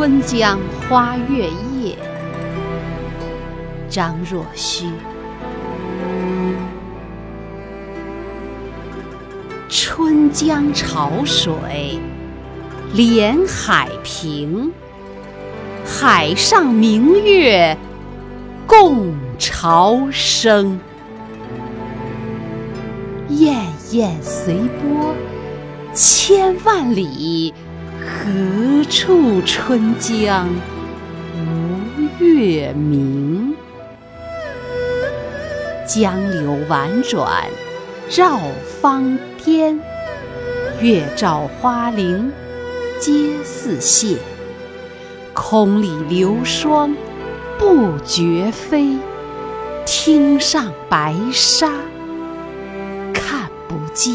春江花月夜》张若虚。春江潮水连海平，海上明月共潮生。滟滟随波千万里，何处春江无月明？江流宛转绕芳甸，月照花林皆似霰。空里流霜不觉飞，汀上白沙看。不见，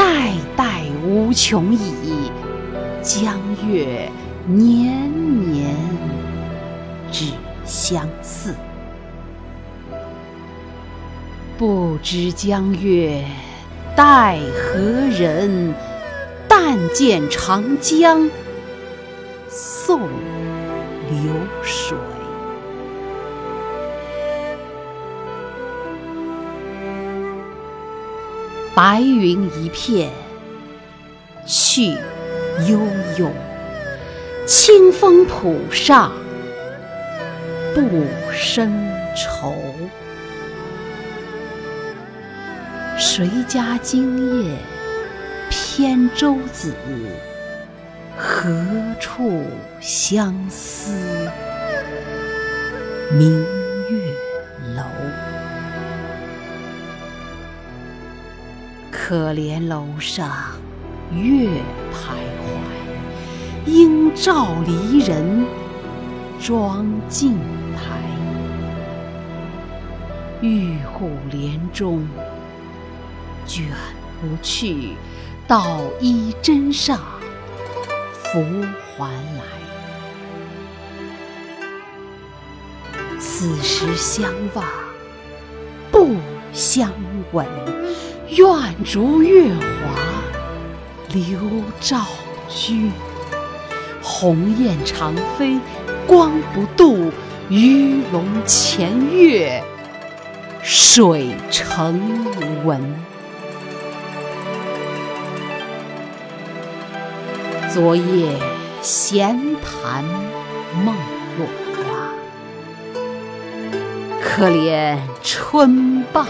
代代无穷已，江月年年只相似。不知江月待何人？但见长江送流水。白云一片去悠悠，清风浦上不胜愁。谁家今夜扁舟子？何处相思明可怜楼上月徘徊，应照离人妆镜台。玉户帘中卷不去，捣衣砧上拂还来。此时相望不相闻。愿逐月华流照君。鸿雁长飞光不度，鱼龙潜跃水成文。昨夜闲谈梦落花，可怜春罢。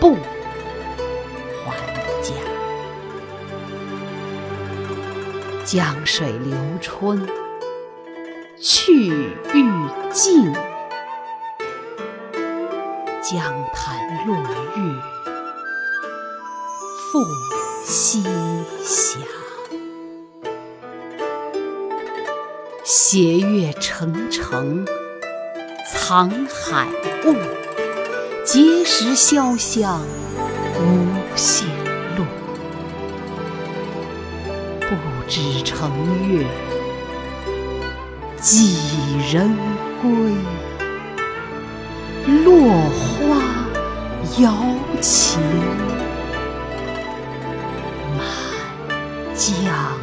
不还家，江水流春去欲尽，江潭落月复西斜。斜月沉沉藏海雾。碣石潇湘无限路，不知乘月几人归？落花摇情满江。